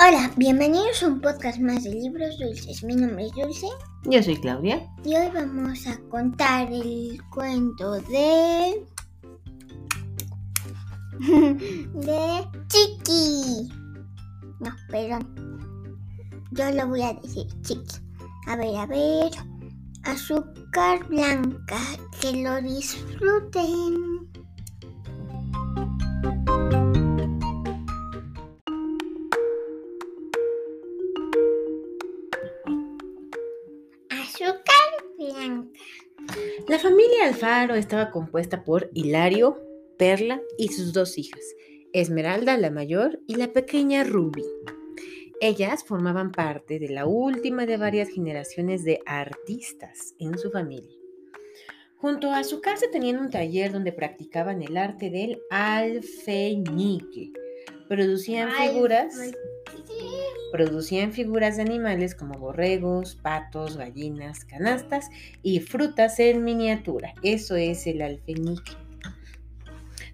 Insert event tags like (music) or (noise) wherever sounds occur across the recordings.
Hola, bienvenidos a un podcast más de libros dulces. Mi nombre es Dulce Yo soy Claudia. y hoy vamos a contar el cuento de. (laughs) de Chiqui. No, perdón. Yo lo voy a decir Chiqui. A ver, a ver. Azúcar blanca. Que lo disfruten. Alfaro estaba compuesta por Hilario, Perla y sus dos hijas, Esmeralda la mayor y la pequeña Ruby. Ellas formaban parte de la última de varias generaciones de artistas en su familia. Junto a su casa tenían un taller donde practicaban el arte del alfeñique. Producían figuras, producían figuras de animales como borregos, patos, gallinas, canastas y frutas en miniatura. Eso es el alfeñique.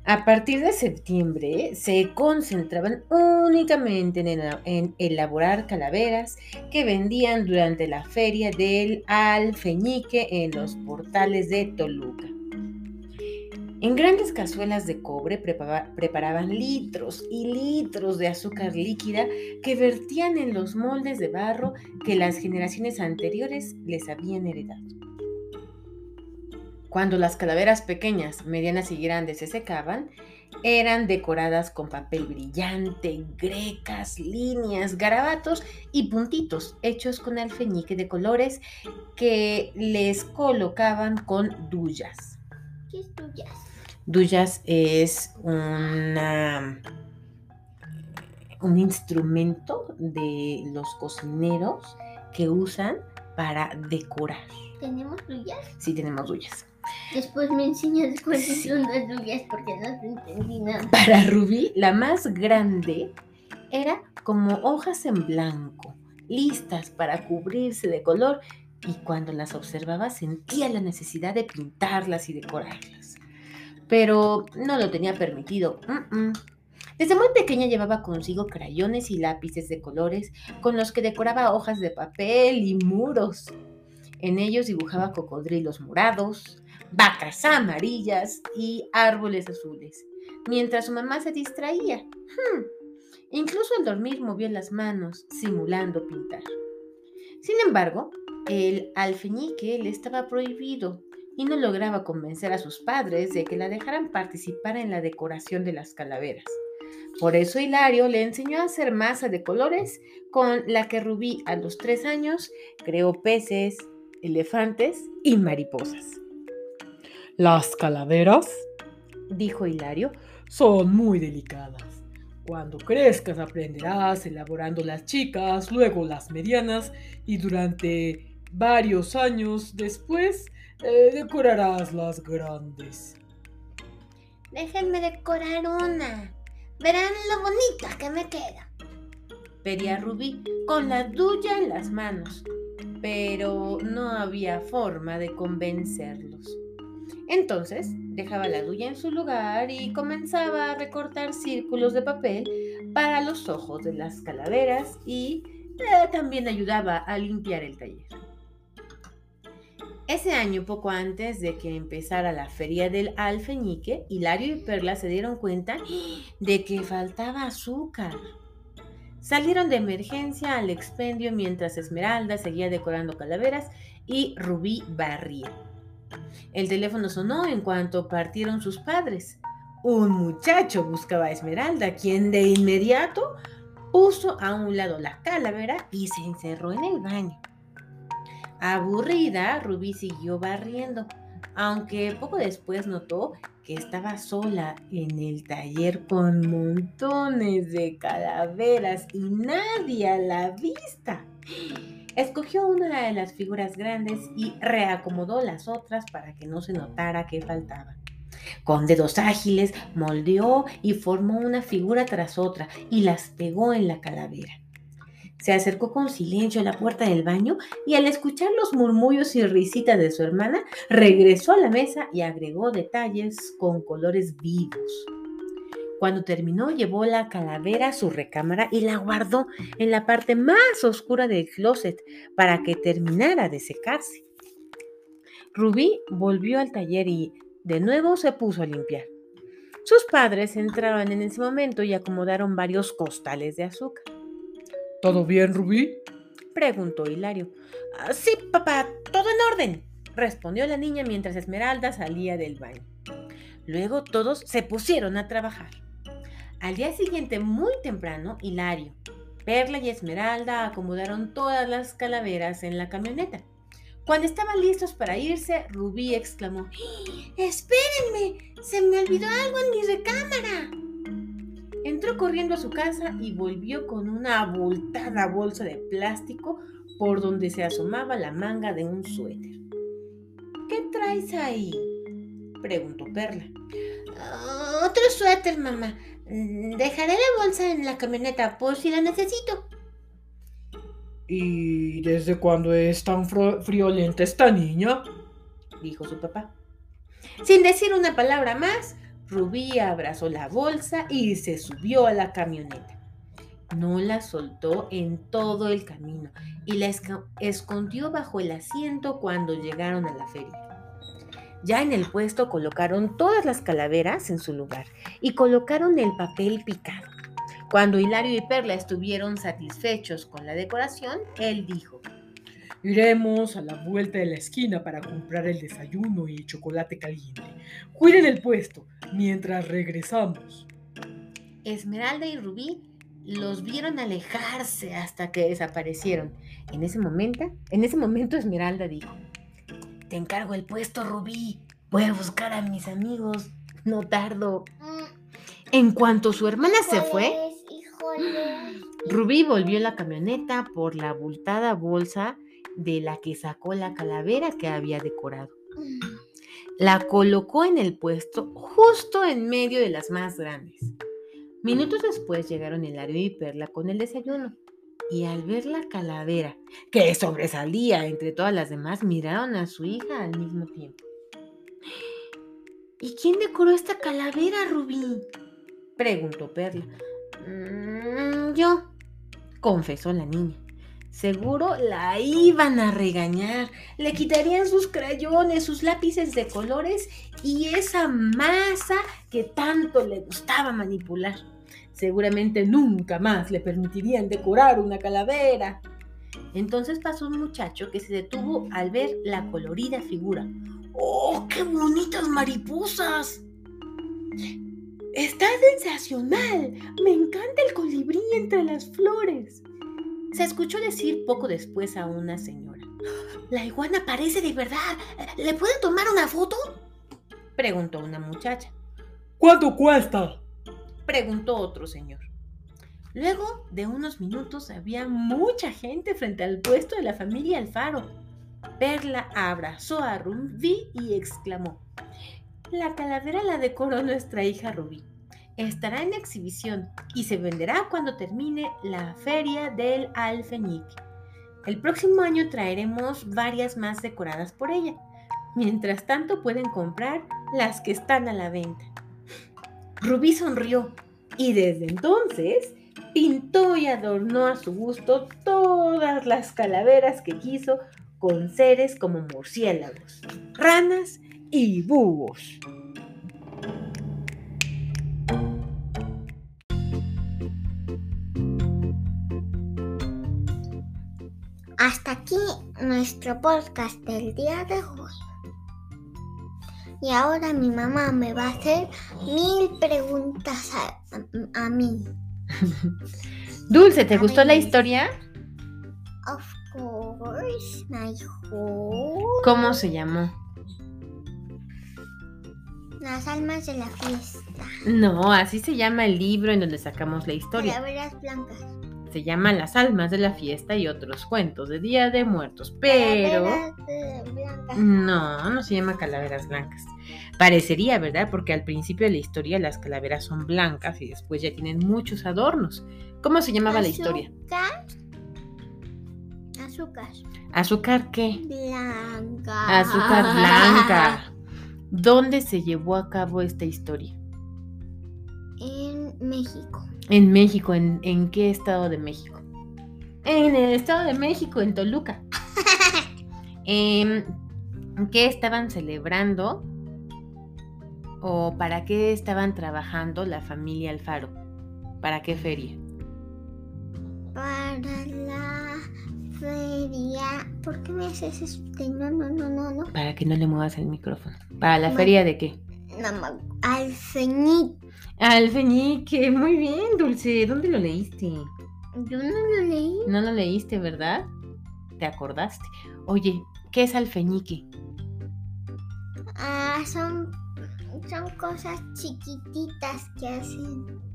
A partir de septiembre se concentraban únicamente en, ela- en elaborar calaveras que vendían durante la feria del alfeñique en los portales de Toluca. En grandes cazuelas de cobre prepara- preparaban litros y litros de azúcar líquida que vertían en los moldes de barro que las generaciones anteriores les habían heredado. Cuando las calaveras pequeñas, medianas y grandes se secaban, eran decoradas con papel brillante, grecas, líneas, garabatos y puntitos hechos con alfeñique de colores que les colocaban con duyas. ¿Qué es tuya? Duyas es una, un instrumento de los cocineros que usan para decorar. ¿Tenemos tuyas? Sí tenemos duyas. Después me enseñas cuáles Sí. son las tuyas porque no te entendí nada. Para Rubí, la más grande era como hojas en blanco, listas para cubrirse de color y cuando las observaba sentía la necesidad de pintarlas y decorarlas. Pero no lo tenía permitido. Desde muy pequeña llevaba consigo crayones y lápices de colores con los que decoraba hojas de papel y muros. En ellos dibujaba cocodrilos morados, vacas amarillas y árboles azules, mientras su mamá se distraía. Hmm. Incluso al dormir movía las manos, simulando pintar. Sin embargo, el alfeñique le estaba prohibido y no lograba convencer a sus padres de que la dejaran participar en la decoración de las calaveras. Por eso Hilario le enseñó a hacer masa de colores con la que Rubí a los tres años creó peces, elefantes y mariposas. Las calaveras Dijo Hilario, son muy delicadas. Cuando crezcas aprenderás elaborando las chicas, luego las medianas y durante varios años después eh, decorarás las grandes. Déjenme decorar una. Verán lo bonita que me queda. pedía Rubí con la duya en las manos, pero no había forma de convencerlos. Entonces dejaba la duya en su lugar y comenzaba a recortar círculos de papel para los ojos de las calaveras y eh, también ayudaba a limpiar el taller. Ese año, poco antes de que empezara la feria del alfeñique, Hilario y Perla se dieron cuenta de que faltaba azúcar. Salieron de emergencia al expendio mientras Esmeralda seguía decorando calaveras y Rubí barría. El teléfono sonó en cuanto partieron sus padres. Un muchacho buscaba a Esmeralda, quien de inmediato puso a un lado la calavera y se encerró en el baño. Aburrida, Rubí siguió barriendo, aunque poco después notó que estaba sola en el taller con montones de calaveras y nadie a la vista. Escogió una de las figuras grandes y reacomodó las otras para que no se notara que faltaba. Con dedos ágiles moldeó y formó una figura tras otra y las pegó en la calavera. Se acercó con silencio a la puerta del baño y al escuchar los murmullos y risitas de su hermana, regresó a la mesa y agregó detalles con colores vivos. Cuando terminó, llevó la calavera a su recámara y la guardó en la parte más oscura del closet para que terminara de secarse. Rubí volvió al taller y de nuevo se puso a limpiar. Sus padres entraron en ese momento y acomodaron varios costales de azúcar. ¿Todo bien, Rubí? Preguntó Hilario. "Ah, sí, papá, todo en orden, respondió la niña mientras Esmeralda salía del baño. Luego todos se pusieron a trabajar. Al día siguiente, muy temprano, Hilario, Perla y Esmeralda acomodaron todas las calaveras en la camioneta. Cuando estaban listos para irse, Rubí exclamó, Espérenme, se me olvidó algo en mi recámara. Entró corriendo a su casa y volvió con una abultada bolsa de plástico por donde se asomaba la manga de un suéter. ¿Qué traes ahí? preguntó Perla. Otro suéter, mamá. Dejaré la bolsa en la camioneta por si la necesito. ¿Y desde cuándo es tan friolenta esta niña? dijo su papá. Sin decir una palabra más, Rubí abrazó la bolsa y se subió a la camioneta. No la soltó en todo el camino y la escondió bajo el asiento cuando llegaron a la feria. Ya en el puesto colocaron todas las calaveras en su lugar y colocaron el papel picado. Cuando Hilario y Perla estuvieron satisfechos con la decoración, él dijo, Iremos a la vuelta de la esquina para comprar el desayuno y chocolate caliente. Cuiden el puesto mientras regresamos. Esmeralda y Rubí los vieron alejarse hasta que desaparecieron. En ese momento, en ese momento Esmeralda dijo: Te encargo el puesto, Rubí. Voy a buscar a mis amigos. No tardo. En cuanto su hermana se fue. Rubí volvió a la camioneta por la abultada bolsa de la que sacó la calavera que había decorado. La colocó en el puesto justo en medio de las más grandes. Minutos después llegaron Hilario y Perla con el desayuno. Y al ver la calavera, que sobresalía entre todas las demás, miraron a su hija al mismo tiempo. ¿Y quién decoró esta calavera, Rubí? preguntó Perla. "Mm, yo, confesó la niña. Seguro la iban a regañar. Le quitarían sus crayones, sus lápices de colores y esa masa que tanto le gustaba manipular. Seguramente nunca más le permitirían decorar una calavera. Entonces pasó un muchacho que se detuvo al ver la colorida figura. ¡Oh, qué bonitas mariposas! Está sensacional. Me encanta el colibrí entre las flores. Se escuchó decir poco después a una señora. La iguana parece de verdad. ¿Le puedo tomar una foto? Preguntó una muchacha. ¿Cuánto cuesta? Preguntó otro señor. Luego de unos minutos había mucha gente frente al puesto de la familia Alfaro. Perla abrazó a Rubí y exclamó, La calavera la decoró nuestra hija Rubí. Estará en exhibición y se venderá cuando termine la feria del alfeñique. El próximo año traeremos varias más decoradas por ella. Mientras tanto pueden comprar las que están a la venta. Rubí sonrió y desde entonces pintó y adornó a su gusto todas las calaveras que quiso con seres como murciélagos, ranas y búhos. Hasta aquí nuestro podcast del día de hoy. Y ahora mi mamá me va a hacer mil preguntas a, a- a mí. (laughs) Dulce, ¿te A gustó la historia? Of course, my home. ¿Cómo se llamó? Las almas de la fiesta. No, así se llama el libro en donde sacamos la historia. Calaveras blancas. Se llama Las almas de la fiesta y otros cuentos de Día de Muertos, pero... Calaveras blancas. No, no se llama calaveras blancas. Parecería, ¿verdad? Porque al principio de la historia las calaveras son blancas y después ya tienen muchos adornos. ¿Cómo se llamaba la historia? Azúcar. Azúcar. ¿Azúcar qué? Blanca. Azúcar blanca. (laughs) ¿Dónde se llevó a cabo esta historia? En México. En México, ¿en, en qué estado de México? En el estado de México, en Toluca. (laughs) Em, ¿Qué estaban celebrando? ¿O para qué estaban trabajando la familia Alfaro? ¿Para qué feria? Para la feria. ¿Por qué me haces este? No, no, no, no, no. Para que no le muevas el micrófono. ¿Para la feria de qué? No, ma- alfeñique. Alfeñique, muy bien, Dulce. ¿Dónde lo leíste? Yo no lo leí. No lo leíste, ¿verdad? ¿Te acordaste? Oye, ¿qué es alfeñique? Ah, son, son cosas chiquititas que hacen.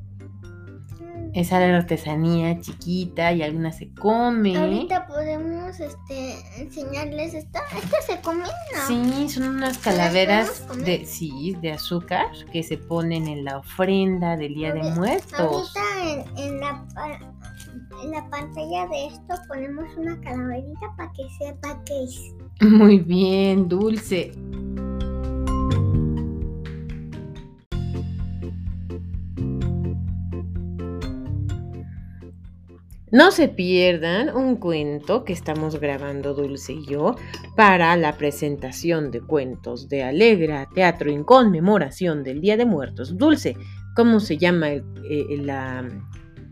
Mm. Es artesanía chiquita y alguna se come. Ahorita podemos este, enseñarles esta. Esta se come, ¿no? Sí, son unas calaveras de sí, de azúcar que se ponen en la ofrenda del Día de Muertos. Ahorita en, en la, en la pantalla de esto ponemos una calaverita para que sepa qué es. (laughs) Muy bien, Dulce. No se pierdan un cuento que estamos grabando Dulce y yo para la presentación de cuentos de Alegra Teatro en conmemoración del Día de Muertos. Dulce, ¿cómo se llama el- eh, la,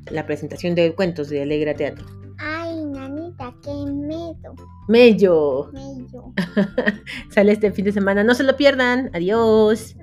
la presentación de cuentos de Alegra Teatro? Ay, nanita, qué medo. Mello. Mello. (laughs) Sale este fin de semana. No se lo pierdan. Adiós.